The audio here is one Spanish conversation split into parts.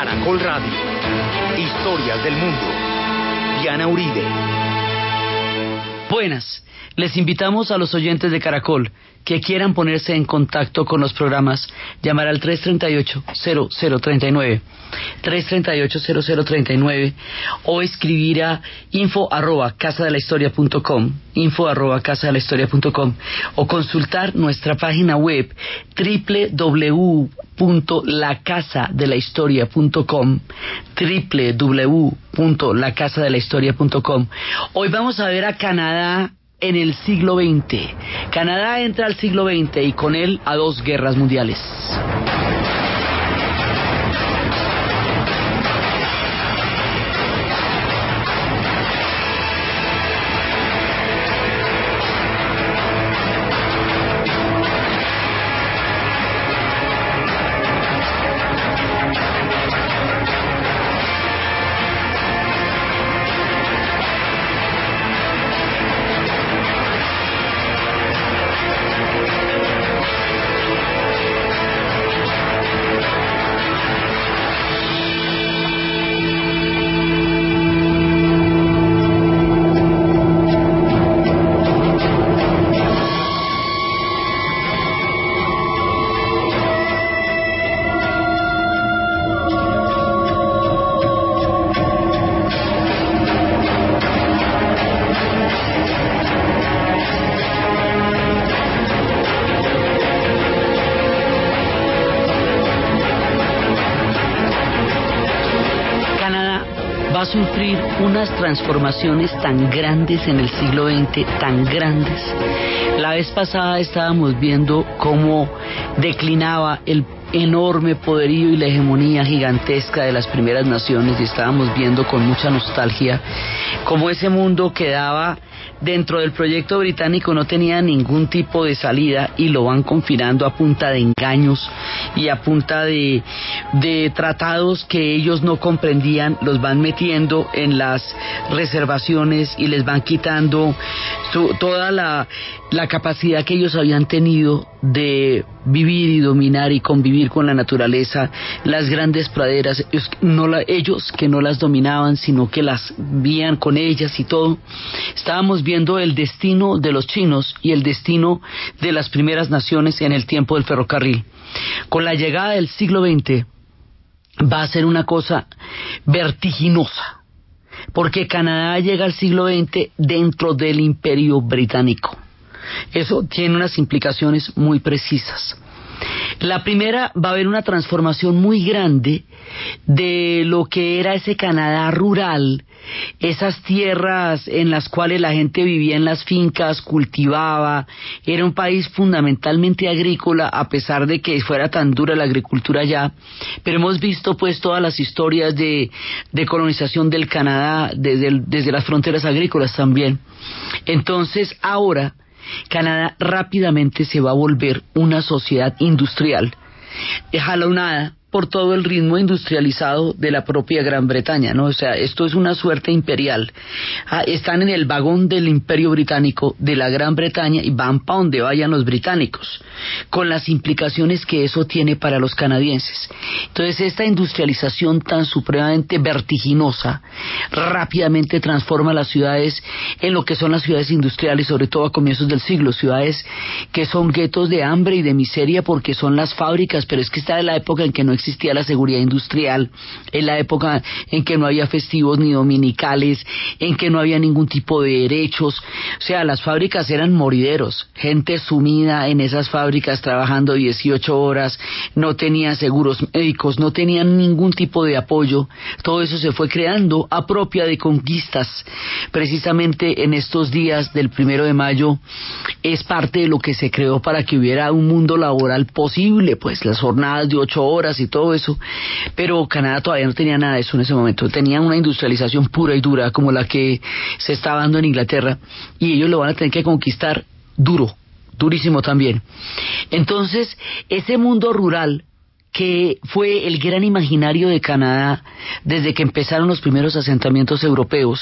Caracol Radio. Historias del mundo. Diana Uribe. Buenas. Les invitamos a los oyentes de Caracol que quieran ponerse en contacto con los programas, llamar al 338-0039, 338-0039 o escribir a info arroba casadelahistoria.com, info arroba casadelahistoria.com o consultar nuestra página web www.lacasadelahistoria.com www.lacasadelahistoria.com Hoy vamos a ver a Canadá en el siglo XX. Canadá entra al siglo XX y con él a dos guerras mundiales. Transformaciones tan grandes en el siglo XX, tan grandes. La vez pasada estábamos viendo cómo declinaba el enorme poderío y la hegemonía gigantesca de las primeras naciones y estábamos viendo con mucha nostalgia cómo ese mundo quedaba dentro del proyecto británico no tenía ningún tipo de salida y lo van confinando a punta de engaños y a punta de, tratados que ellos no comprendían, los van metiendo en las reservaciones y les van quitando su, toda la, la capacidad que ellos habían tenido de vivir y dominar y convivir con la naturaleza, las grandes praderas, ellos, no la, ellos que no las dominaban, sino que las vían con ellas y todo. Estábamos viendo el destino de los chinos y el destino de las primeras naciones en el tiempo del ferrocarril. Con la llegada del siglo XX va a ser una cosa vertiginosa porque Canadá llega al siglo XX dentro del imperio británico. Eso tiene unas implicaciones muy precisas. La primera va a haber una transformación muy grande de lo que era ese Canadá rural, esas tierras en las cuales la gente vivía en las fincas, cultivaba, era un país fundamentalmente agrícola a pesar de que fuera tan dura la agricultura allá, pero hemos visto pues todas las historias de, de colonización del Canadá desde las fronteras agrícolas también. Entonces ahora Canadá rápidamente se va a volver una sociedad industrial, jalonada por todo el ritmo industrializado de la propia Gran Bretaña, ¿no? O sea, esto es una suerte imperial. Ah, están en el vagón del imperio británico de la Gran Bretaña y van para donde vayan los británicos, con las implicaciones que eso tiene para los canadienses. Entonces, esta industrialización tan supremamente vertiginosa rápidamente transforma las ciudades en lo que son las ciudades industriales, sobre todo a comienzos del siglo, ciudades que son guetos de hambre y de miseria porque son las fábricas, pero es que está en la época en que no existía la seguridad industrial, en la época en que no había festivos ni dominicales, en que no había ningún tipo de derechos, o sea, las fábricas eran morideros, gente sumida en esas fábricas trabajando 18 horas, no tenían seguros médicos, no tenían ningún tipo de apoyo, todo eso se fue creando a propia de conquistas, precisamente en estos días del primero de mayo es parte de lo que se creó para que hubiera un mundo laboral posible, pues las jornadas de ocho horas y todo eso, pero Canadá todavía no tenía nada de eso en ese momento, tenía una industrialización pura y dura como la que se está dando en Inglaterra. Y ellos lo van a tener que conquistar duro, durísimo también. Entonces, ese mundo rural que fue el gran imaginario de Canadá desde que empezaron los primeros asentamientos europeos,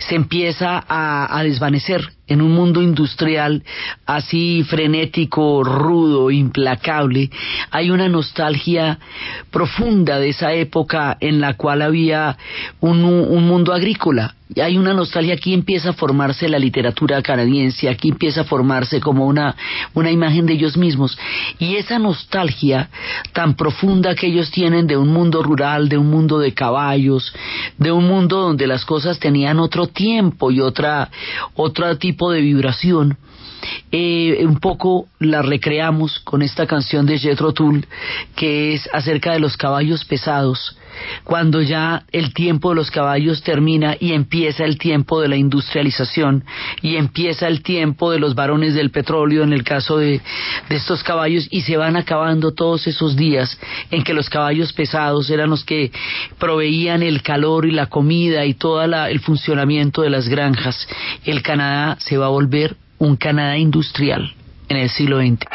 se empieza a, a desvanecer en un mundo industrial así frenético, rudo, implacable, hay una nostalgia profunda de esa época en la cual había un, un mundo agrícola, hay una nostalgia, aquí empieza a formarse la literatura canadiense, aquí empieza a formarse como una, una imagen de ellos mismos. Y esa nostalgia tan profunda que ellos tienen de un mundo rural, de un mundo de caballos, de un mundo donde las cosas tenían otro tiempo y otra, otro tipo de vibración, eh, un poco la recreamos con esta canción de Jethro Tull que es acerca de los caballos pesados cuando ya el tiempo de los caballos termina y empieza el tiempo de la industrialización y empieza el tiempo de los varones del petróleo en el caso de, estos caballos y se van acabando todos esos días en que los caballos pesados eran los que proveían el calor y la comida y todo el funcionamiento de las granjas. El Canadá se va a volver un Canadá industrial en el siglo XX.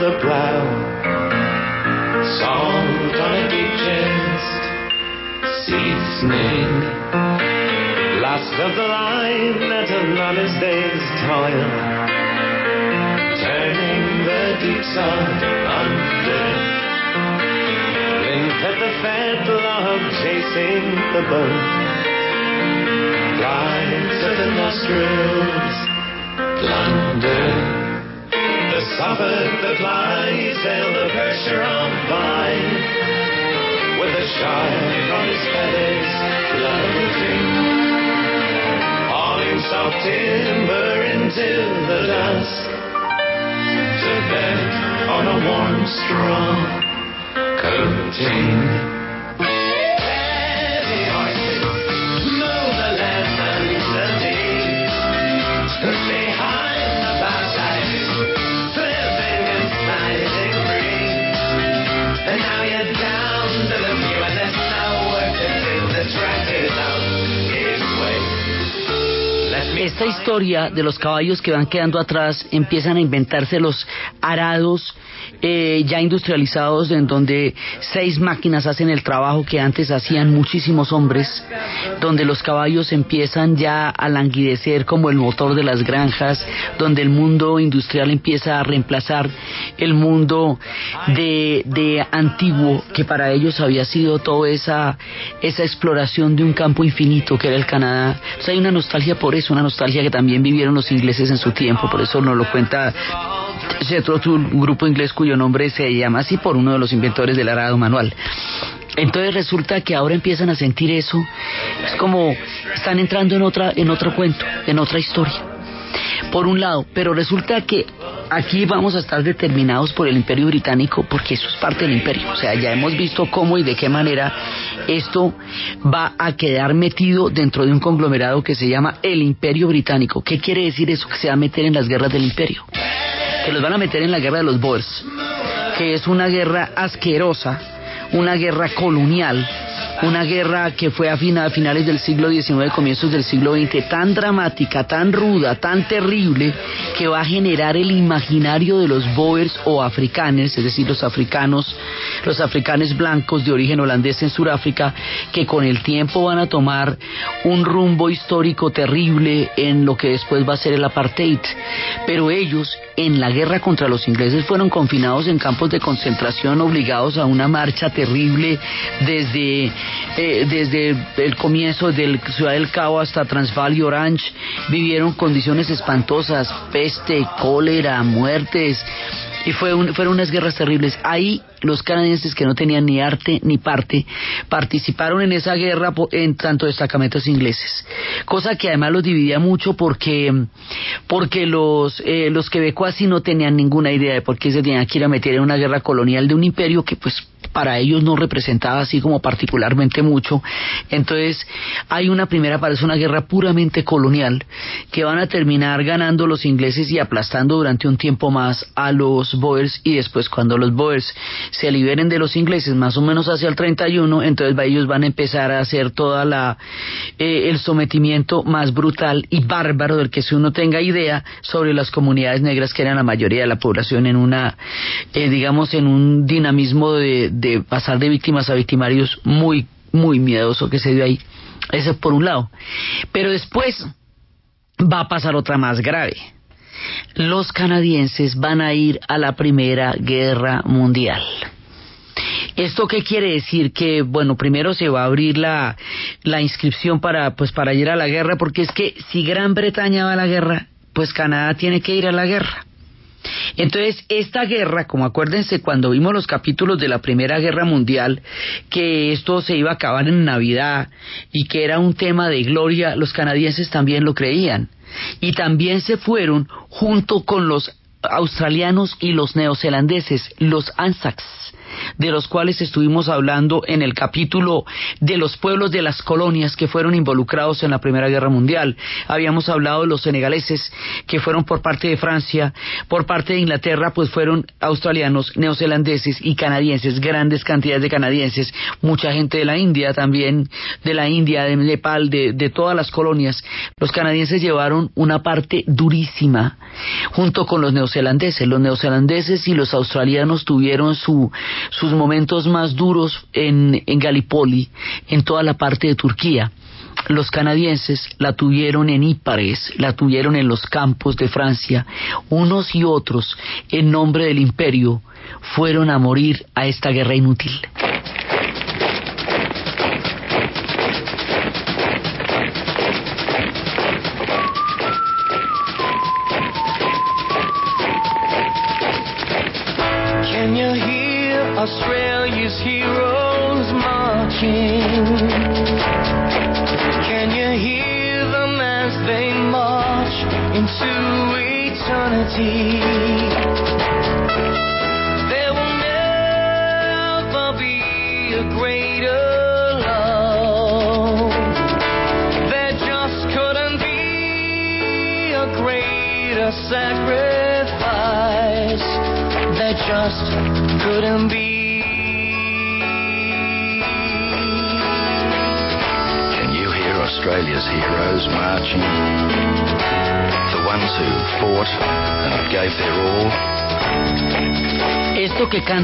the plow. salt on a deep chest, seasoning. Last of the line at another's day's toil. Turning the deep sod under. Linked at the fettle of chasing the boat. Lines of the nostrils, plunder soften the plies and the pressure on mine. With a shine from his feathers, floating. Hauling soft timber into the dusk. To bed on a warm straw coating. Esta historia de los caballos que van quedando atrás empiezan a inventarse los arados eh, ya industrializados en donde seis máquinas hacen el trabajo que antes hacían muchísimos hombres, donde los caballos empiezan ya a languidecer como el motor de las granjas, donde el mundo industrial empieza a reemplazar el mundo de, de antiguo que para ellos había sido toda esa, esa exploración de un campo infinito que era el Canadá. hay una nostalgia por eso, una nostalgia que también vivieron los ingleses en su tiempo, por eso nos lo cuenta Jethro un grupo inglés cuyo nombre se llama así por uno de los inventores del arado manual. Entonces resulta que ahora empiezan a sentir eso, es como están entrando en otra, en otro cuento, en otra historia. Por un lado, pero resulta que aquí vamos a estar determinados por el imperio británico porque eso es parte del imperio. O sea, ya hemos visto cómo y de qué manera esto va a quedar metido dentro de un conglomerado que se llama el imperio británico. ¿Qué quiere decir eso? Que se va a meter en las guerras del imperio que los van a meter en la guerra de los Boers, que es una guerra asquerosa, una guerra colonial, una guerra que fue a, finales del siglo XIX, comienzos del siglo XX, tan dramática, tan ruda, tan terrible, que va a generar el imaginario de los Boers o africanos, es decir, los africanos, los africanos blancos de origen holandés en Sudáfrica, que con el tiempo van a tomar un rumbo histórico terrible en lo que después va a ser el apartheid. Pero ellos, en la guerra contra los ingleses, fueron confinados en campos de concentración, obligados a una marcha terrible desde, eh, desde el comienzo de Ciudad del Cabo hasta Transvaal y Orange. Vivieron condiciones espantosas, peste, cólera, muertes, y fue fueron unas guerras terribles. Ahí los canadienses que no tenían ni arte ni parte participaron en esa guerra en tanto destacamentos ingleses, cosa que además los dividía mucho porque porque los eh, los quebecuas no tenían ninguna idea de por qué se tenían que ir a meter en una guerra colonial de un imperio que pues para ellos no representaba así como particularmente mucho. Entonces hay una primera, parece una guerra puramente colonial que van a terminar ganando los ingleses y aplastando durante un tiempo más a los Boers y después cuando los Boers se liberen de los ingleses más o menos hacia el 31, entonces ellos van a empezar a hacer toda la eh, el sometimiento más brutal y bárbaro del que si uno tenga idea sobre las comunidades negras que eran la mayoría de la población en una eh, digamos en un dinamismo de de pasar de víctimas a victimarios muy, muy miedoso que se dio ahí. Eso por un lado. Pero después va a pasar otra más grave. Los canadienses van a ir a la Primera Guerra Mundial. ¿Esto qué quiere decir? Que, bueno, primero se va a abrir la, la inscripción para, pues, para ir a la guerra, porque es que si Gran Bretaña va a la guerra, pues Canadá tiene que ir a la guerra. Entonces, esta guerra, como acuérdense cuando vimos los capítulos de la Primera Guerra Mundial, que esto se iba a acabar en Navidad y que era un tema de gloria, los canadienses también lo creían. Y también se fueron junto con los australianos y los neozelandeses, los Anzacs de los cuales estuvimos hablando en el capítulo de los pueblos de las colonias que fueron involucrados en la Primera Guerra Mundial. Habíamos hablado de los senegaleses que fueron por parte de Francia, por parte de Inglaterra pues fueron australianos, neozelandeses y canadienses, grandes cantidades de canadienses, mucha gente de la India también, de la India, de Nepal, de, de todas las colonias. Los canadienses llevaron una parte durísima junto con los neozelandeses. Los neozelandeses y los australianos tuvieron su, sus momentos más duros en, en Gallipoli, en toda la parte de Turquía. Los canadienses la tuvieron en Ypres, la tuvieron en los campos de Francia. Unos y otros, en nombre del imperio, fueron a morir a esta guerra inútil.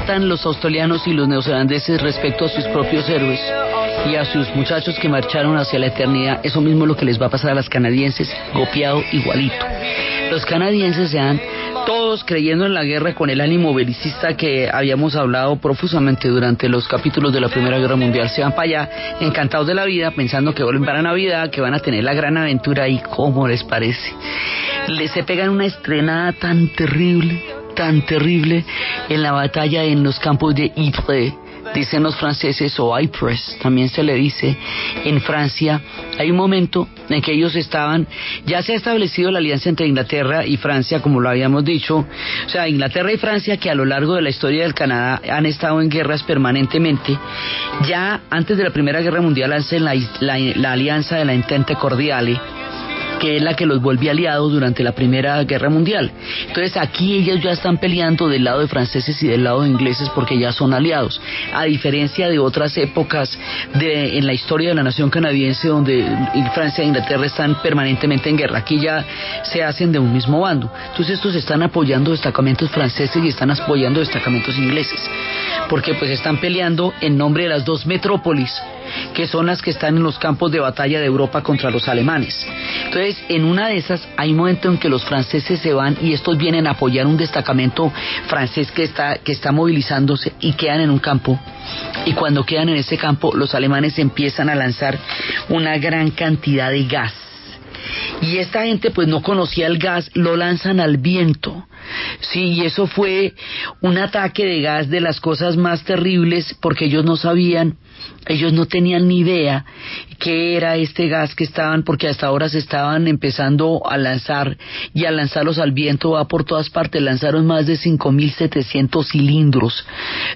Cantan los australianos y los neozelandeses respecto a sus propios héroes y a sus muchachos que marcharon hacia la eternidad, eso mismo es lo que les va a pasar a los canadienses, copiado igualito. Los canadienses se han todos creyendo en la guerra con el ánimo belicista que habíamos hablado profusamente durante los capítulos de la Primera Guerra Mundial. Se van para allá encantados de la vida, pensando que vuelven para Navidad, que van a tener la gran aventura y cómo les parece. Les se pegan una estrenada tan terrible, tan terrible en la batalla en los campos de Ypres. Dicen los franceses, o Ypres, también se le dice en Francia, hay un momento en que ellos estaban, ya se ha establecido la alianza entre Inglaterra y Francia, como lo habíamos dicho, o sea, Inglaterra y Francia que a lo largo de la historia del Canadá han estado en guerras permanentemente, ya antes de la Primera Guerra Mundial hacen la, la, alianza de la Entente Cordiale, que es la que los vuelve aliados durante la Primera Guerra Mundial. Entonces aquí ellos ya están peleando del lado de franceses y del lado de ingleses porque ya son aliados, a diferencia de otras épocas de, en la historia de la nación canadiense donde Francia e Inglaterra están permanentemente en guerra. Aquí ya se hacen de un mismo bando. Entonces estos están apoyando destacamentos franceses y están apoyando destacamentos ingleses, porque pues están peleando en nombre de las dos metrópolis que son las que están en los campos de batalla de Europa contra los alemanes. Entonces, en una de esas hay un momento en que los franceses se van y estos vienen a apoyar un destacamento francés que está, que está movilizándose y quedan en un campo. Y cuando quedan en ese campo, los alemanes empiezan a lanzar una gran cantidad de gas y esta gente pues no conocía el gas, lo lanzan al viento. Sí, y eso fue un ataque de gas de las cosas más terribles porque ellos no sabían ellos no tenían ni idea qué era este gas que estaban, porque hasta ahora se estaban empezando a lanzar y a lanzarlos al viento va por todas partes. Lanzaron más de 5.700 cilindros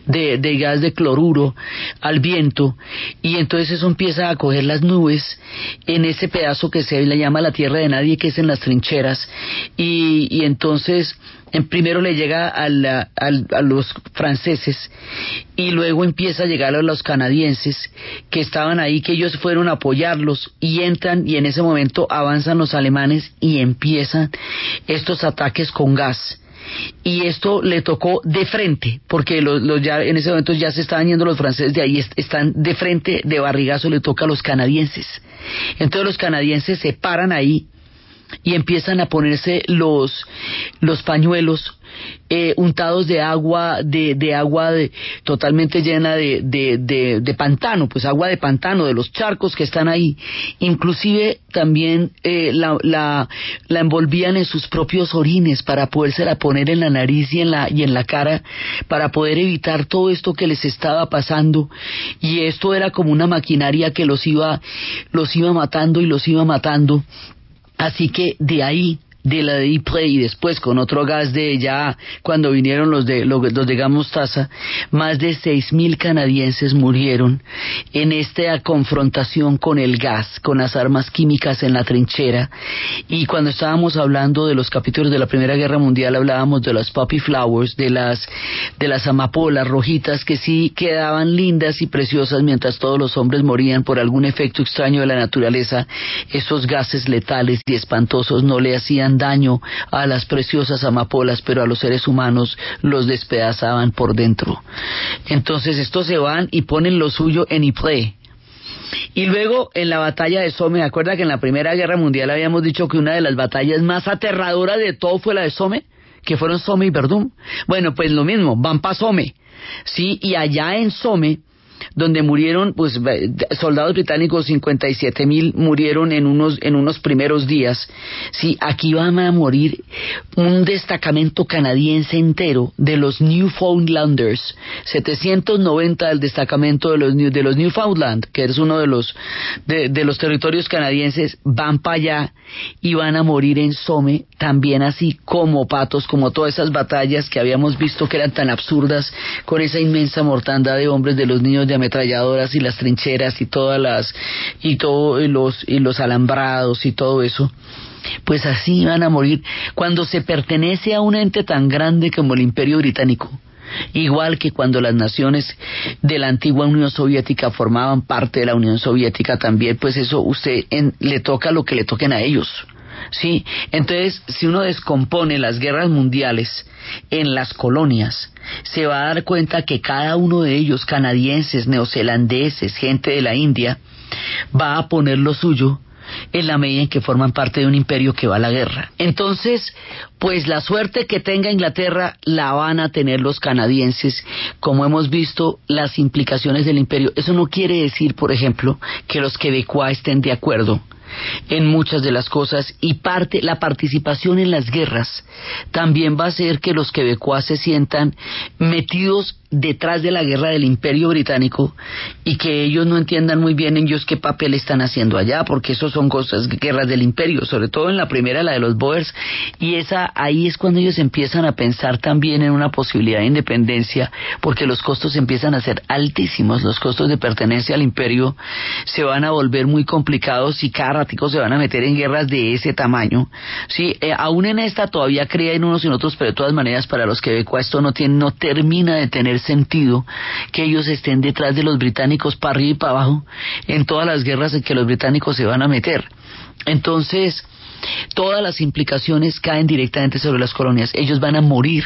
de, de gas de cloruro al viento y entonces eso empieza a coger las nubes en ese pedazo que se le llama la tierra de nadie, que es en las trincheras y, y entonces en primero le llega a, a, los franceses y luego empieza a llegar a los canadienses que estaban ahí, que ellos fueron a apoyarlos y entran y en ese momento avanzan los alemanes y empiezan estos ataques con gas. Y esto le tocó de frente, porque los, ya en ese momento ya se estaban yendo los franceses de ahí, están de frente, de barrigazo le toca a los canadienses. Entonces los canadienses se paran ahí y empiezan a ponerse los, los pañuelos eh, untados de agua, de, de agua de, totalmente llena de, de, pantano, pues agua de pantano, de los charcos que están ahí. Inclusive también eh, la, la, la, envolvían en sus propios orines para podérsela poner en la nariz y en la, y en la cara, para poder evitar todo esto que les estaba pasando. Y esto era como una maquinaria que los iba, los iba matando y los iba matando Así que de ahí de la de Ypres y después con otro gas de ya cuando vinieron los de los, de Gamostaza, más de seis mil canadienses murieron en esta confrontación con el gas, con las armas químicas en la trinchera. Y cuando estábamos hablando de los capítulos de la Primera Guerra Mundial hablábamos de las poppy flowers, de las de las amapolas rojitas que sí quedaban lindas y preciosas mientras todos los hombres morían por algún efecto extraño de la naturaleza. Esos gases letales y espantosos no le hacían daño a las preciosas amapolas, pero a los seres humanos los despedazaban por dentro. Entonces estos se van y ponen lo suyo en Ypres. Y luego en la batalla de Somme, acuerda que en la Primera Guerra Mundial habíamos dicho que una de las batallas más aterradoras de todo fue la de Somme, que fueron Somme y Verdún. Bueno, pues lo mismo, van para Somme. Sí, y allá en Somme donde murieron pues soldados británicos 57 mil murieron en unos en unos primeros días. Sí aquí van a morir un destacamento canadiense entero de los Newfoundlanders. 790 del destacamento de los de los Newfoundland que es uno de los de, de los territorios canadienses van para allá y van a morir en Somme también así como patos como todas esas batallas que habíamos visto que eran tan absurdas con esa inmensa mortandad de hombres de los niños de y las trincheras y todas las y todos los y los alambrados y todo eso pues así van a morir cuando se pertenece a un ente tan grande como el Imperio Británico igual que cuando las naciones de la antigua Unión Soviética formaban parte de la Unión Soviética también, pues eso usted le toca lo que le toquen a ellos. ¿Sí? Entonces, si uno descompone las guerras mundiales en las colonias, se va a dar cuenta que cada uno de ellos, canadienses, neozelandeses, gente de la India, va a poner lo suyo en la medida en que forman parte de un imperio que va a la guerra. Entonces, pues la suerte que tenga Inglaterra la van a tener los canadienses, como hemos visto las implicaciones del imperio. Eso no quiere decir, por ejemplo, que los quebecois estén de acuerdo en muchas de las cosas y parte la participación en las guerras también va a hacer que los quebecois se sientan metidos detrás de la guerra del imperio británico y que ellos no entiendan muy bien ellos qué papel están haciendo allá, porque eso son cosas, guerras del imperio, sobre todo en la primera, la de los Boers, y esa ahí es cuando ellos empiezan a pensar también en una posibilidad de independencia, porque los costos empiezan a ser altísimos, los costos de pertenencia al imperio se van a volver muy complicados y cada ratico se van a meter en guerras de ese tamaño. Sí, eh, aún en esta todavía creen unos y otros, pero de todas maneras para los que esto no tiene, no termina de tener sentido que ellos estén detrás de los británicos para arriba y para abajo en todas las guerras en que los británicos se van a meter. Entonces, todas las implicaciones caen directamente sobre las colonias. Ellos van a morir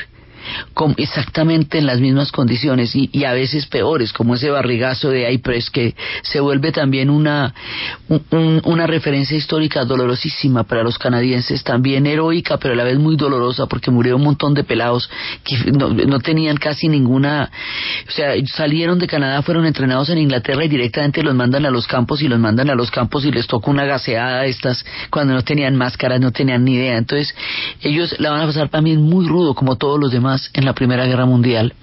exactamente en las mismas condiciones y, a veces peores, como ese barrigazo de Ypres que se vuelve también una, una referencia histórica dolorosísima para los canadienses, también heroica, pero a la vez muy dolorosa porque murió un montón de pelados que no, tenían casi ninguna, o sea, salieron de Canadá, fueron entrenados en Inglaterra y directamente los mandan a los campos y los mandan a los campos y les toca una gaseada estas cuando no tenían máscaras, no tenían ni idea. Entonces, ellos la van a pasar también muy rudo como todos los demás en la Primera Guerra Mundial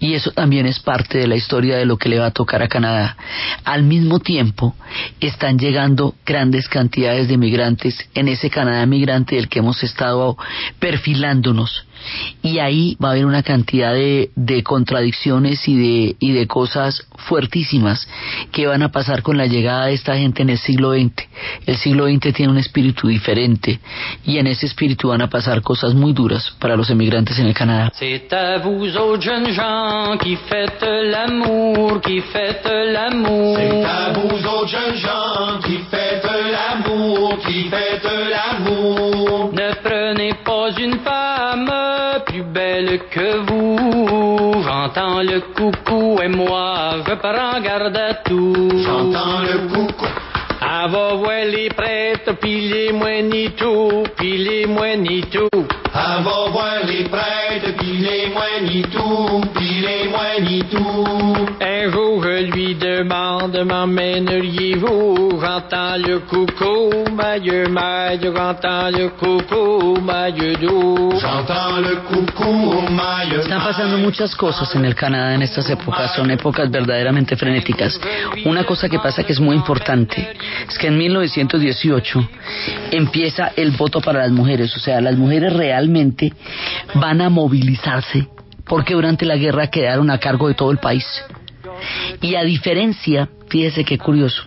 y eso también es parte de la historia de lo que le va a tocar a Canadá. Al mismo tiempo, están llegando grandes cantidades de migrantes en ese Canadá migrante del que hemos estado perfilándonos y ahí va a haber una cantidad de, contradicciones y de, cosas fuertísimas que van a pasar con la llegada de esta gente en el siglo XX. El siglo XX tiene un espíritu diferente y en ese espíritu van a pasar cosas muy duras para los emigrantes en el Canadá. Gens qui faites l'amour, qui faites l'amour. C'est à vous autres jeunes gens qui faites l'amour, qui faites l'amour. Ne prenez pas une femme plus belle que vous. J'entends le coucou et moi je prends garde à tout. J'entends le coucou. À vos voir les prêtres, pis les tout, pis les tout. Vos voir les prêtres, pis les tout, pis les tout. Un jour je lui demande, m'emmèneriez-vous? J'entends le coucou, mailleux, mailleux, j'entends le coucou, mailleux doux. J'entends le coucou, mailleux. Están pasando muchas cosas en el Canadá en estas épocas, son épocas verdaderamente frenéticas. Una cosa que pasa que es muy importante es que en 1918 empieza el voto para las mujeres, o sea, las mujeres realmente van a movilizarse porque durante la guerra quedaron a cargo de todo el país. Y a diferencia, fíjese qué curioso,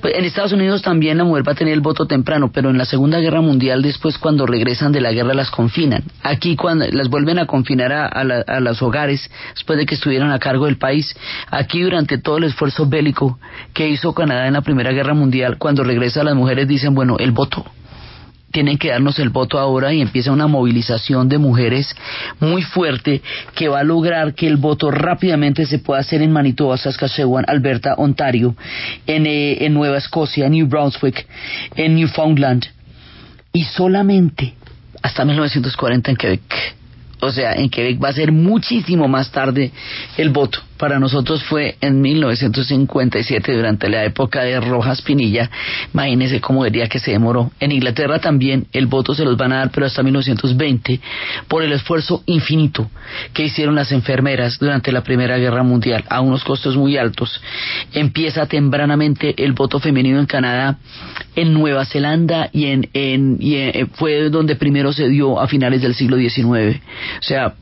pues en Estados Unidos también la mujer va a tener el voto temprano, pero en la Segunda Guerra Mundial después cuando regresan de la guerra las confinan. Aquí cuando las vuelven a confinar a, a, los hogares después de que estuvieran a cargo del país. Aquí durante todo el esfuerzo bélico que hizo Canadá en la Primera Guerra Mundial, cuando regresan las mujeres dicen, bueno, el voto tienen que darnos el voto ahora y empieza una movilización de mujeres muy fuerte que va a lograr que el voto rápidamente se pueda hacer en Manitoba, Saskatchewan, Alberta, Ontario, en, eh, en Nueva Escocia, New Brunswick, en Newfoundland y solamente hasta 1940 en Quebec. O sea, en Quebec va a ser muchísimo más tarde el voto para nosotros fue en 1957 durante la época de Rojas Pinilla. Imagínense cómo diría que se demoró. En Inglaterra también el voto se los van a dar, pero hasta 1920, por el esfuerzo infinito que hicieron las enfermeras durante la Primera Guerra Mundial a unos costos muy altos. Empieza tempranamente el voto femenino en Canadá, en Nueva Zelanda y en, en eh, fue donde primero se dio a finales del siglo XIX. O sea,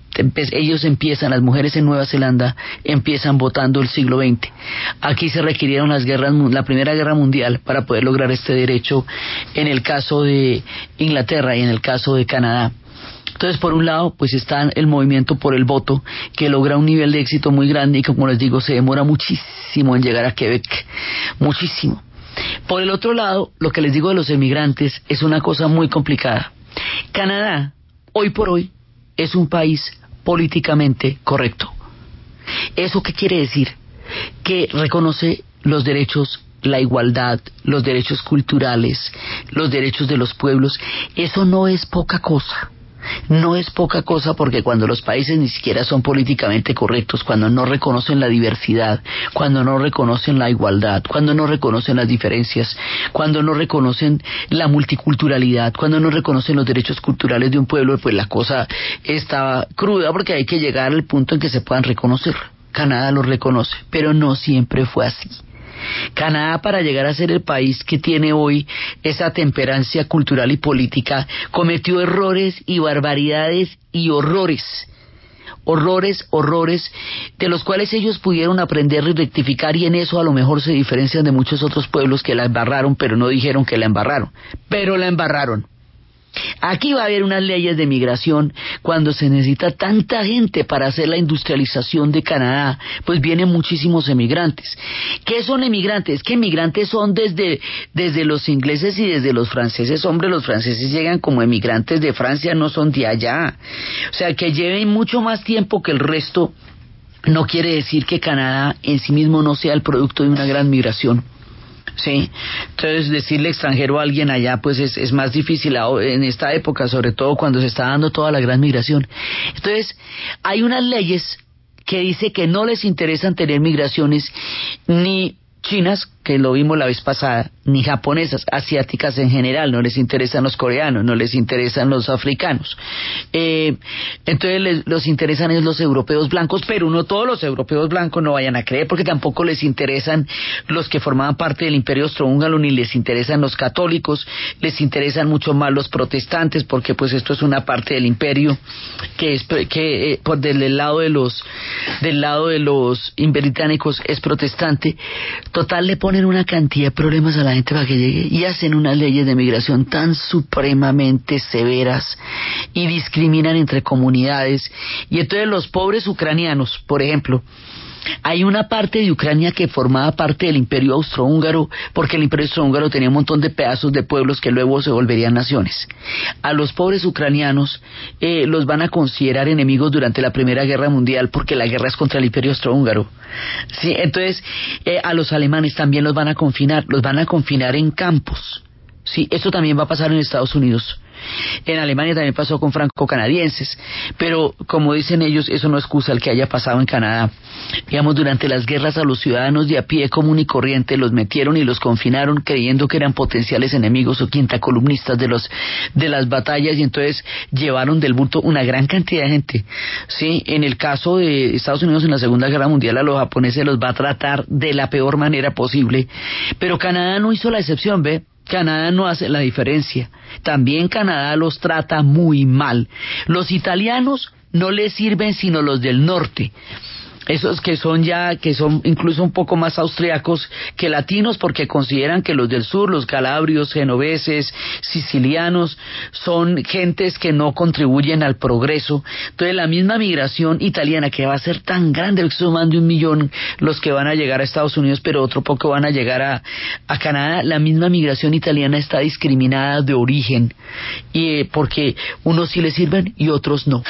ellos empiezan, las mujeres en Nueva Zelanda empiezan votando el siglo XX. Aquí se requirieron las guerras, la Primera Guerra Mundial para poder lograr este derecho en el caso de Inglaterra y en el caso de Canadá. Entonces, por un lado, pues está el movimiento por el voto, que logra un nivel de éxito muy grande y como les digo, se demora muchísimo en llegar a Quebec, muchísimo. Por el otro lado, lo que les digo de los emigrantes es una cosa muy complicada. Canadá, hoy por hoy, es un país políticamente correcto. ¿Eso qué quiere decir? Que reconoce los derechos, la igualdad, los derechos culturales, los derechos de los pueblos. Eso no es poca cosa. No es poca cosa porque cuando los países ni siquiera son políticamente correctos, cuando no reconocen la diversidad, cuando no reconocen la igualdad, cuando no reconocen las diferencias, cuando no reconocen la multiculturalidad, cuando no reconocen los derechos culturales de un pueblo, pues la cosa está cruda porque hay que llegar al punto en que se puedan reconocer. Canadá lo reconoce, pero no siempre fue así. Canadá, para llegar a ser el país que tiene hoy esa temperancia cultural y política, cometió errores y barbaridades y horrores horrores, horrores, de los cuales ellos pudieron aprender y rectificar y en eso a lo mejor se diferencian de muchos otros pueblos que la embarraron, pero no dijeron que la embarraron, pero la embarraron. Aquí va a haber unas leyes de migración cuando se necesita tanta gente para hacer la industrialización de Canadá, pues vienen muchísimos emigrantes. ¿Qué son emigrantes? Que emigrantes son desde, desde los ingleses y desde los franceses. Hombre, los franceses llegan como emigrantes de Francia, no son de allá. O sea, que lleven mucho más tiempo que el resto no quiere decir que Canadá en sí mismo no sea el producto de una gran migración. Sí, entonces decirle extranjero a alguien allá pues es, es más difícil en esta época, sobre todo cuando se está dando toda la gran migración. Entonces, hay unas leyes que dice que no les interesan tener migraciones ni chinas, que lo vimos la vez pasada, ni japonesas, asiáticas en general, no les interesan los coreanos, no les interesan los africanos. Eh, entonces les, los interesan es los europeos blancos, pero no todos los europeos blancos no vayan a creer, porque tampoco les interesan los que formaban parte del imperio austrohúngaro, ni les interesan los católicos, les interesan mucho más los protestantes, porque pues esto es una parte del imperio que es que eh, por del lado de los del lado de los británicos es protestante. Total le ponen una cantidad de problemas a la gente para que llegue y hacen unas leyes de migración tan supremamente severas y discriminan entre comunidades. Y entonces los pobres ucranianos, por ejemplo, hay una parte de Ucrania que formaba parte del imperio austrohúngaro, porque el imperio austrohúngaro tenía un montón de pedazos de pueblos que luego se volverían naciones. A los pobres ucranianos eh, los van a considerar enemigos durante la Primera Guerra Mundial, porque la guerra es contra el imperio austrohúngaro. Sí, entonces, eh, a los alemanes también los van a confinar, los van a confinar en campos. Sí, esto también va a pasar en Estados Unidos. En Alemania también pasó con franco-canadienses, pero como dicen ellos, eso no excusa el que haya pasado en Canadá. Digamos, durante las guerras a los ciudadanos de a pie común y corriente los metieron y los confinaron creyendo que eran potenciales enemigos o quinta columnistas de los de las batallas y entonces llevaron del bulto una gran cantidad de gente. Sí, en el caso de Estados Unidos en la Segunda Guerra Mundial a los japoneses los va a tratar de la peor manera posible, pero Canadá no hizo la excepción, ¿ve? Canadá no hace la diferencia. También Canadá los trata muy mal. Los italianos no les sirven sino los del norte esos que son ya, que son incluso un poco más austriacos que latinos, porque consideran que los del sur, los calabrios, genoveses, sicilianos, son gentes que no contribuyen al progreso. Entonces la misma migración italiana, que va a ser tan grande, más de un millón los que van a llegar a Estados Unidos, pero otro poco van a llegar a, Canadá, la misma migración italiana está discriminada de origen, y, eh, porque unos sí le sirven y otros no.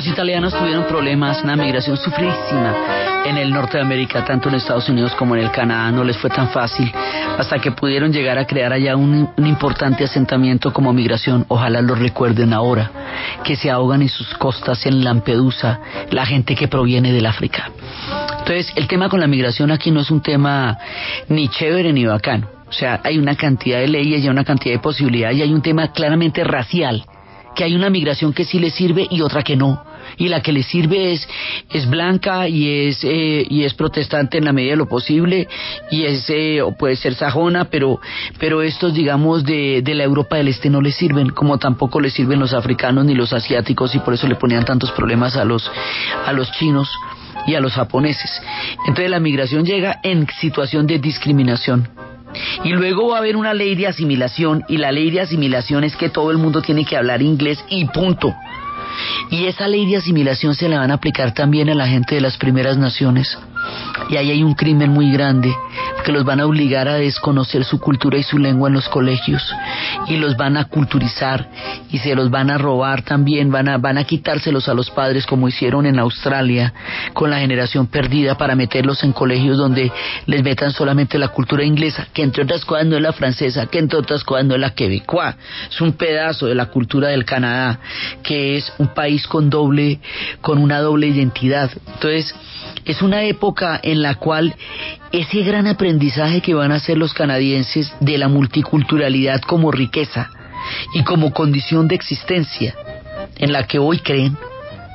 Los italianos tuvieron problemas, una migración sufrísima en el norte de América, tanto en Estados Unidos como en el Canadá, no les fue tan fácil, hasta que pudieron llegar a crear allá un, importante asentamiento como migración. Ojalá lo recuerden ahora, que se ahogan en sus costas en Lampedusa, la gente que proviene del África. Entonces, el tema con la migración aquí no es un tema ni chévere ni bacano. O sea, hay una cantidad de leyes y una cantidad de posibilidades y hay un tema claramente racial que hay una migración que sí le sirve y otra que no. Y la que le sirve es, es blanca y es, eh, y es protestante en la medida de lo posible y es, eh, puede ser sajona, pero, pero estos, digamos, de, de la Europa del Este no le sirven, como tampoco le sirven los africanos ni los asiáticos y por eso le ponían tantos problemas a los, a los chinos y a los japoneses. Entonces la migración llega en situación de discriminación Y luego va a haber una ley de asimilación y la ley de asimilación es que todo el mundo tiene que hablar inglés y punto. Y esa ley de asimilación se la van a aplicar también a la gente de las primeras naciones. Y ahí hay un crimen muy grande, que los van a obligar a desconocer su cultura y su lengua en los colegios, y los van a culturizar, y se los van a robar también, van a, van a quitárselos a los padres como hicieron en Australia con la generación perdida para meterlos en colegios donde les metan solamente la cultura inglesa, que entre otras cosas no es la francesa, que entre otras cosas no es la quebecois, es un pedazo de la cultura del Canadá, que es un país con doble, con una doble identidad. Entonces, es una época en la cual ese gran aprendizaje que van a hacer los canadienses de la multiculturalidad como riqueza y como condición de existencia, en la que hoy creen,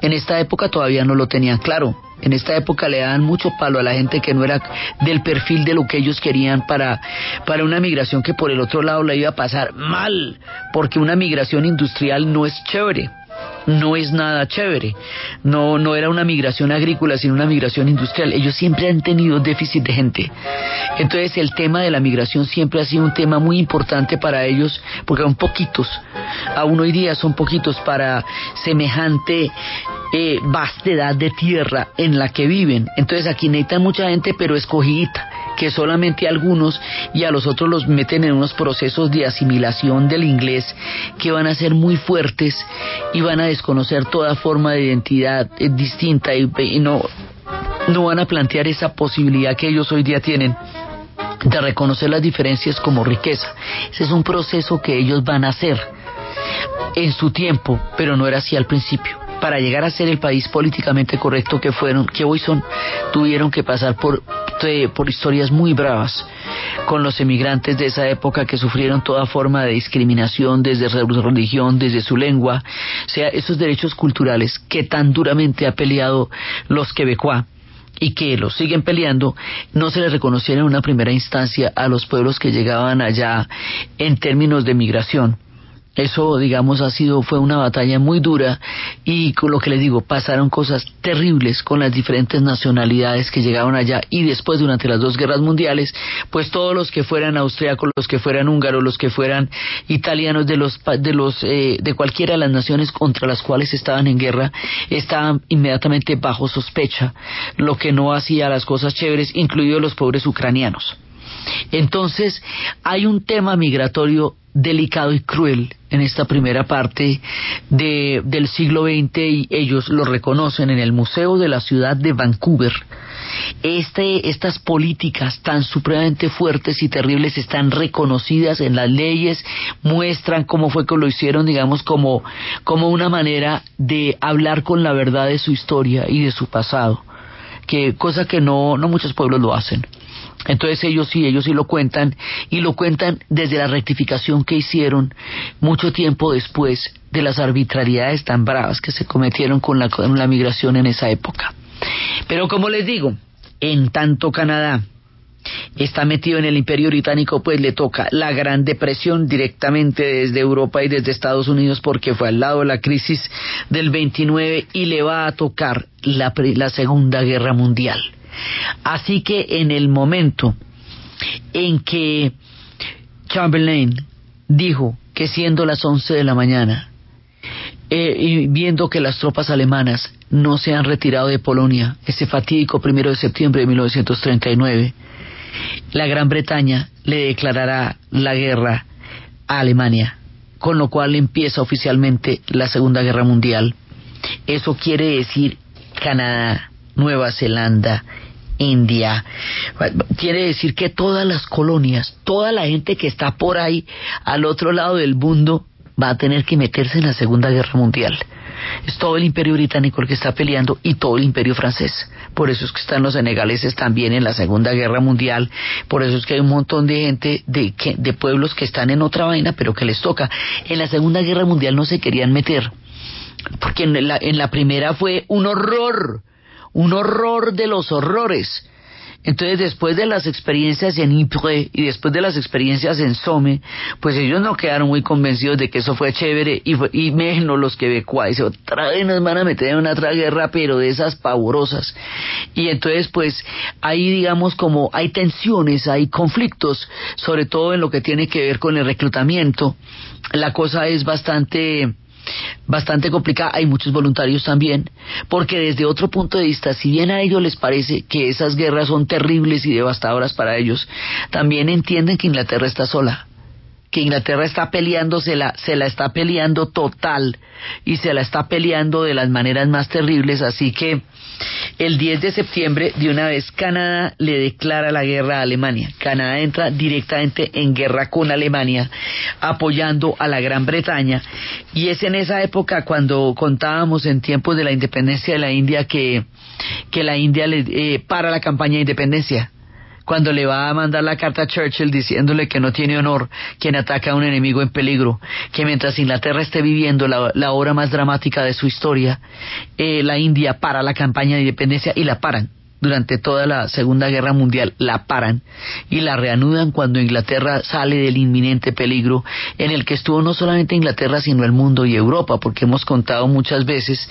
en esta época todavía no lo tenían claro. En esta época le dan mucho palo a la gente que no era del perfil de lo que ellos querían para, para una migración que por el otro lado la iba a pasar mal, porque una migración industrial no es chévere no es nada chévere. No, no era una migración agrícola, sino una migración industrial. Ellos siempre han tenido déficit de gente. Entonces el tema de la migración siempre ha sido un tema muy importante para ellos, porque son poquitos. Aún hoy día son poquitos para semejante eh, vastedad de tierra en la que viven. Entonces aquí necesitan mucha gente, pero escogidita que solamente algunos y a los otros los meten en unos procesos de asimilación del inglés que van a ser muy fuertes y van a desconocer toda forma de identidad eh, distinta y, no, no van a plantear esa posibilidad que ellos hoy día tienen de reconocer las diferencias como riqueza. Ese es un proceso que ellos van a hacer en su tiempo, pero no era así al principio para llegar a ser el país políticamente correcto que fueron, que hoy son, tuvieron que pasar por, por historias muy bravas con los emigrantes de esa época que sufrieron toda forma de discriminación desde su religión, desde su lengua, o sea, esos derechos culturales que tan duramente ha peleado los quebecois y que los siguen peleando, no se les reconocieron en una primera instancia a los pueblos que llegaban allá en términos de migración. Eso, digamos, ha sido, fue una batalla muy dura y con lo que les digo, pasaron cosas terribles con las diferentes nacionalidades que llegaron allá y después durante las dos guerras mundiales, pues todos los que fueran austriacos, los que fueran húngaros, los que fueran italianos de los de los eh, de cualquiera de las naciones contra las cuales estaban en guerra, estaban inmediatamente bajo sospecha, lo que no hacía las cosas chéveres, incluidos los pobres ucranianos. Entonces, hay un tema migratorio delicado y cruel en esta primera parte de, del siglo XX y ellos lo reconocen en el Museo de la Ciudad de Vancouver. Este, estas políticas tan supremamente fuertes y terribles están reconocidas en las leyes, muestran cómo fue que lo hicieron, digamos, como, como una manera de hablar con la verdad de su historia y de su pasado, que cosa que no, no muchos pueblos lo hacen. Entonces ellos sí, ellos sí lo cuentan y lo cuentan desde la rectificación que hicieron mucho tiempo después de las arbitrariedades tan bravas que se cometieron con la, con la migración en esa época. Pero como les digo, en tanto Canadá está metido en el imperio británico, pues le toca la Gran Depresión directamente desde Europa y desde Estados Unidos porque fue al lado de la crisis del 29 y le va a tocar la, la Segunda Guerra Mundial. Así que en el momento en que Chamberlain dijo que siendo las 11 de la mañana, eh, y viendo que las tropas alemanas no se han retirado de Polonia, ese fatídico primero de septiembre de 1939, la Gran Bretaña le declarará la guerra a Alemania, con lo cual empieza oficialmente la Segunda Guerra Mundial. Eso quiere decir Canadá, Nueva Zelanda, India. Quiere decir que todas las colonias, toda la gente que está por ahí al otro lado del mundo va a tener que meterse en la Segunda Guerra Mundial. Es todo el imperio británico el que está peleando y todo el imperio francés. Por eso es que están los senegaleses también en la Segunda Guerra Mundial. Por eso es que hay un montón de gente de, de pueblos que están en otra vaina, pero que les toca. En la Segunda Guerra Mundial no se querían meter. Porque en la, en la primera fue un horror un horror de los horrores. Entonces, después de las experiencias en Ypres y después de las experiencias en Somme, pues ellos no quedaron muy convencidos de que eso fue chévere y, y menos los que y otra vez nos van a meter en otra guerra, pero de esas pavorosas. Y entonces, pues, ahí digamos como hay tensiones, hay conflictos, sobre todo en lo que tiene que ver con el reclutamiento. La cosa es bastante bastante complicada. Hay muchos voluntarios también, porque desde otro punto de vista, si bien a ellos les parece que esas guerras son terribles y devastadoras para ellos, también entienden que Inglaterra está sola que Inglaterra está peleando, se la, se la está peleando total y se la está peleando de las maneras más terribles, así que el 10 de septiembre de una vez Canadá le declara la guerra a Alemania. Canadá entra directamente en guerra con Alemania, apoyando a la Gran Bretaña y es en esa época cuando contábamos en tiempos de la independencia de la India que, que la India le, eh, para la campaña de independencia cuando le va a mandar la carta a Churchill diciéndole que no tiene honor quien ataca a un enemigo en peligro, que mientras Inglaterra esté viviendo la, la hora más dramática de su historia, eh, la India para la campaña de independencia y la paran durante toda la Segunda Guerra Mundial, la paran y la reanudan cuando Inglaterra sale del inminente peligro en el que estuvo no solamente Inglaterra, sino el mundo y Europa, porque hemos contado muchas veces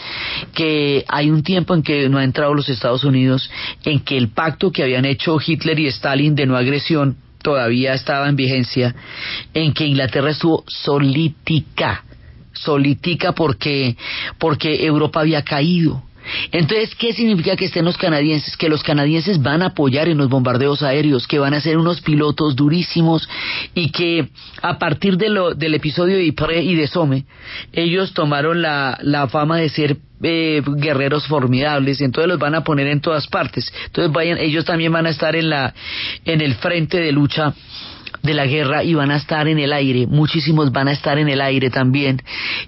que hay un tiempo en que no ha entrado los Estados Unidos, en que el pacto que habían hecho Hitler y Stalin de no agresión todavía estaba en vigencia, en que Inglaterra estuvo solítica, solítica porque, porque Europa había caído entonces, ¿qué significa que estén los canadienses? Que los canadienses van a apoyar en los bombardeos aéreos, que van a ser unos pilotos durísimos y que a partir de lo, del episodio de Ypres y de Somme, ellos tomaron la, la fama de ser eh, guerreros formidables entonces los van a poner en todas partes. Entonces vayan, ellos también van a estar en la, en el frente de lucha de la guerra y van a estar en el aire, muchísimos van a estar en el aire también.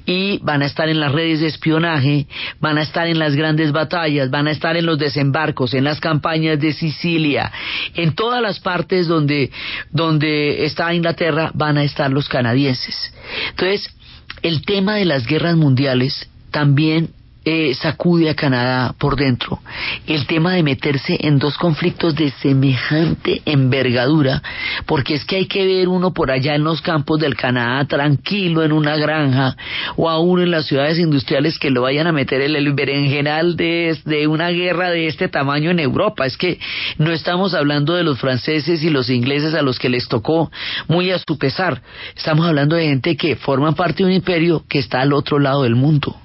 Y van a estar en las redes de espionaje, van a estar en las grandes batallas, van a estar en los desembarcos, en las campañas de Sicilia, en todas las partes donde, donde está Inglaterra van a estar los canadienses. Entonces, el tema de las guerras mundiales también eh, sacude a Canadá por dentro. El tema de meterse en dos conflictos de semejante envergadura, porque es que hay que ver uno por allá en los campos del Canadá tranquilo en una granja o aún en las ciudades industriales que lo vayan a meter en el berenjenal de, de una guerra de este tamaño en Europa. Es que no estamos hablando de los franceses y los ingleses a los que les tocó muy a su pesar. Estamos hablando de gente que forman parte de un imperio que está al otro lado del mundo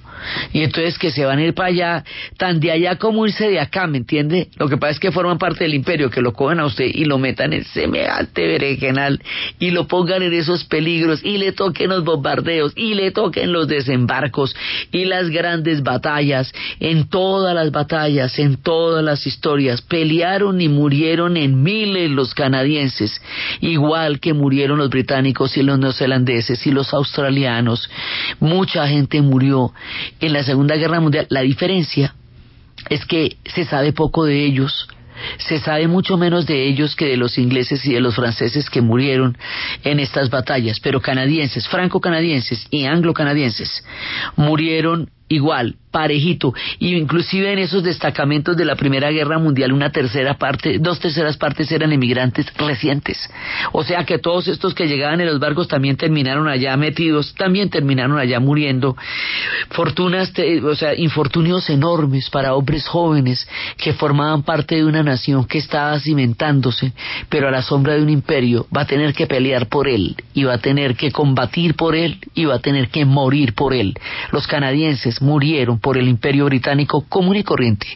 y entonces que se van a ir para allá, tan de allá como irse de acá, ¿me entiende? Lo que pasa es que forman parte del imperio, que lo cojan a usted y lo metan en semejante berenjenal y lo pongan en esos peligros y le toquen los bombardeos y le toquen los desembarcos y las grandes batallas, en todas las batallas, en todas las historias, pelearon y murieron en miles los canadienses, igual que murieron los británicos y los neozelandeses y los australianos. Mucha gente murió en la Segunda Guerra Mundial. La diferencia es que se sabe poco de ellos, se sabe mucho menos de ellos que de los ingleses y de los franceses que murieron en estas batallas, pero canadienses, franco-canadienses y anglo-canadienses murieron igual, parejito, y inclusive en esos destacamentos de la Primera Guerra Mundial una tercera parte, dos terceras partes eran emigrantes recientes. O sea que todos estos que llegaban en los barcos también terminaron allá metidos, también terminaron allá muriendo. Fortunas, o sea, infortunios enormes para hombres jóvenes que formaban parte de una nación que estaba cimentándose, pero a la sombra de un imperio va a tener que pelear por él, y va a tener que combatir por él, y va a tener que morir por él. Los canadienses murieron por el imperio británico común y corriente,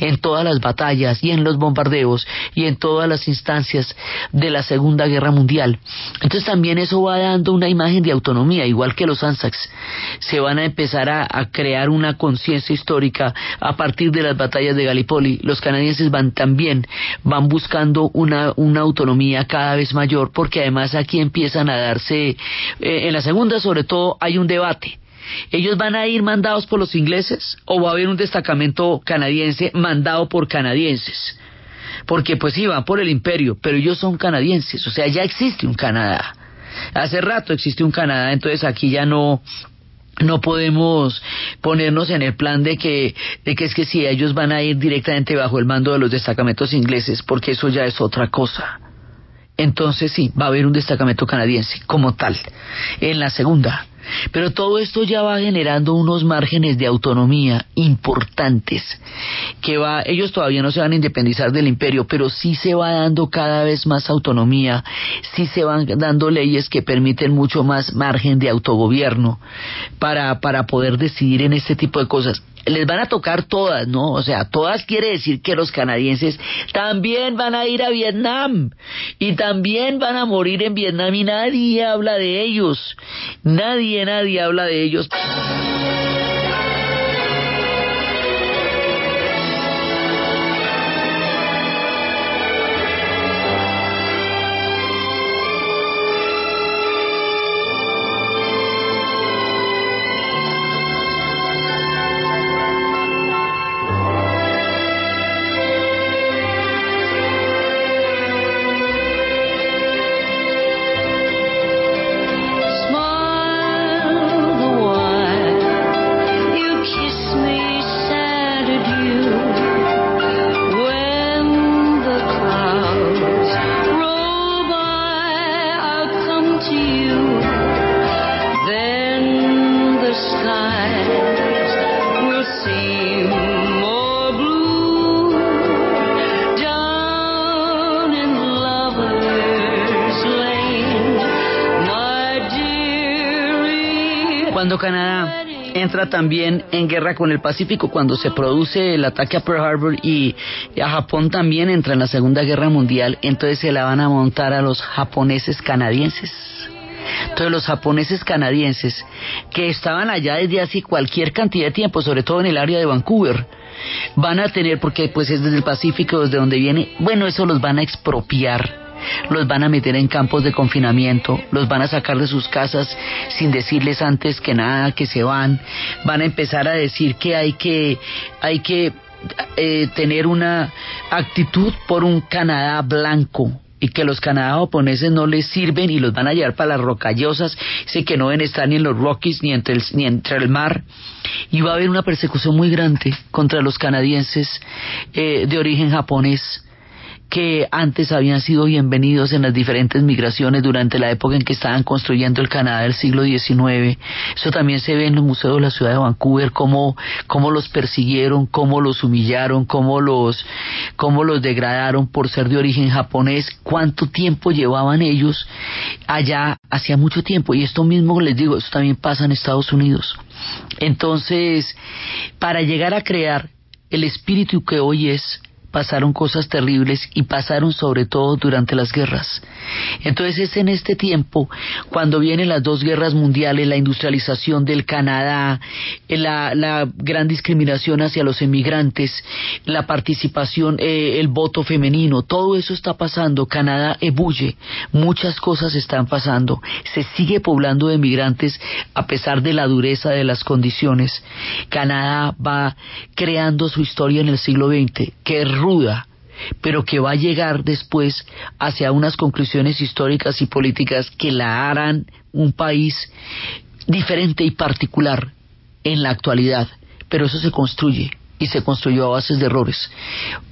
en todas las batallas y en los bombardeos y en todas las instancias de la Segunda Guerra Mundial. Entonces también eso va dando una imagen de autonomía, igual que los Anzacs. Se van a empezar a, crear una conciencia histórica a partir de las batallas de Gallipoli. Los canadienses van también, van buscando una, autonomía cada vez mayor, porque además aquí empiezan a darse, eh, en la segunda sobre todo hay un debate ¿Ellos van a ir mandados por los ingleses o va a haber un destacamento canadiense mandado por canadienses? Porque pues sí, van por el imperio, pero ellos son canadienses, o sea, ya existe un Canadá. Hace rato existe un Canadá, entonces aquí ya no no podemos ponernos en el plan de que, de que es que si ellos van a ir directamente bajo el mando de los destacamentos ingleses, porque eso ya es otra cosa. Entonces sí, va a haber un destacamento canadiense como tal en la segunda. Pero todo esto ya va generando unos márgenes de autonomía importantes, que va, ellos todavía no se van a independizar del imperio, pero sí se va dando cada vez más autonomía, sí se van dando leyes que permiten mucho más margen de autogobierno para, para poder decidir en este tipo de cosas les van a tocar todas, ¿no? O sea, todas quiere decir que los canadienses también van a ir a Vietnam y también van a morir en Vietnam y nadie habla de ellos. Nadie, nadie habla de ellos. Cuando Canadá entra también en guerra con el Pacífico, cuando se produce el ataque a Pearl Harbor y a Japón también entra en la Segunda Guerra Mundial, entonces se la van a montar a los japoneses canadienses. Entonces los japoneses canadienses que estaban allá desde hace cualquier cantidad de tiempo, sobre todo en el área de Vancouver, van a tener, porque pues es desde el Pacífico, desde donde viene, bueno, eso los van a expropiar los van a meter en campos de confinamiento, los van a sacar de sus casas sin decirles antes que nada que se van, van a empezar a decir que hay que, hay que eh, tener una actitud por un Canadá blanco, y que los Canadá japoneses no les sirven y los van a llevar para las rocallosas, sé que no deben estar ni en los Rockies ni entre el, ni entre el mar, y va a haber una persecución muy grande contra los canadienses eh, de origen japonés que antes habían sido bienvenidos en las diferentes migraciones durante la época en que estaban construyendo el Canadá del siglo XIX. Eso también se ve en los museos de la ciudad de Vancouver, cómo, cómo los persiguieron, cómo los humillaron, cómo los, cómo los degradaron por ser de origen japonés, cuánto tiempo llevaban ellos allá, hacía mucho tiempo. Y esto mismo les digo, esto también pasa en Estados Unidos. Entonces, para llegar a crear el espíritu que hoy es, pasaron cosas terribles y pasaron sobre todo durante las guerras. Entonces es en este tiempo cuando vienen las dos guerras mundiales, la industrialización del Canadá, la, gran discriminación hacia los emigrantes, la participación, eh, el voto femenino, todo eso está pasando. Canadá ebulle, muchas cosas están pasando. Se sigue poblando de emigrantes a pesar de la dureza de las condiciones. Canadá va creando su historia en el siglo XX, que ruda, pero que va a llegar después hacia unas conclusiones históricas y políticas que la harán un país diferente y particular en la actualidad. Pero eso se construye y se construyó a bases de errores.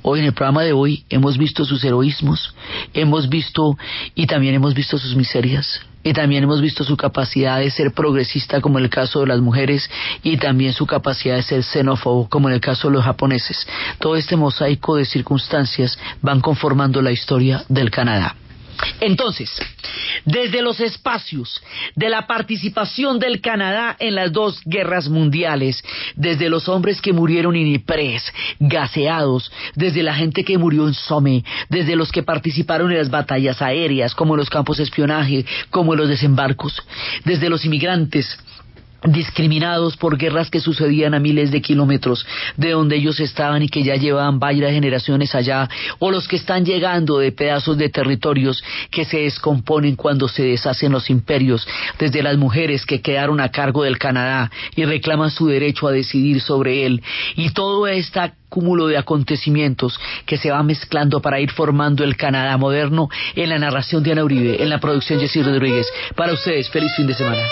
Hoy en el programa de hoy hemos visto sus heroísmos, hemos visto y también hemos visto sus miserias. Y también hemos visto su capacidad de ser progresista como en el caso de las mujeres y también su capacidad de ser xenófobo como en el caso de los japoneses. Todo este mosaico de circunstancias van conformando la historia del Canadá. Entonces, desde los espacios de la participación del Canadá en las dos guerras mundiales, desde los hombres que murieron en Ypres, gaseados, desde la gente que murió en Somme, desde los que participaron en las batallas aéreas, como en los campos de espionaje, como en los desembarcos, desde los inmigrantes, discriminados por guerras que sucedían a miles de kilómetros de donde ellos estaban y que ya llevaban varias generaciones allá, o los que están llegando de pedazos de territorios que se descomponen cuando se deshacen los imperios, desde las mujeres que quedaron a cargo del Canadá y reclaman su derecho a decidir sobre él, y todo este cúmulo de acontecimientos que se va mezclando para ir formando el Canadá moderno en la narración de Ana Uribe, en la producción Jessy Rodríguez. Para ustedes, feliz fin de semana.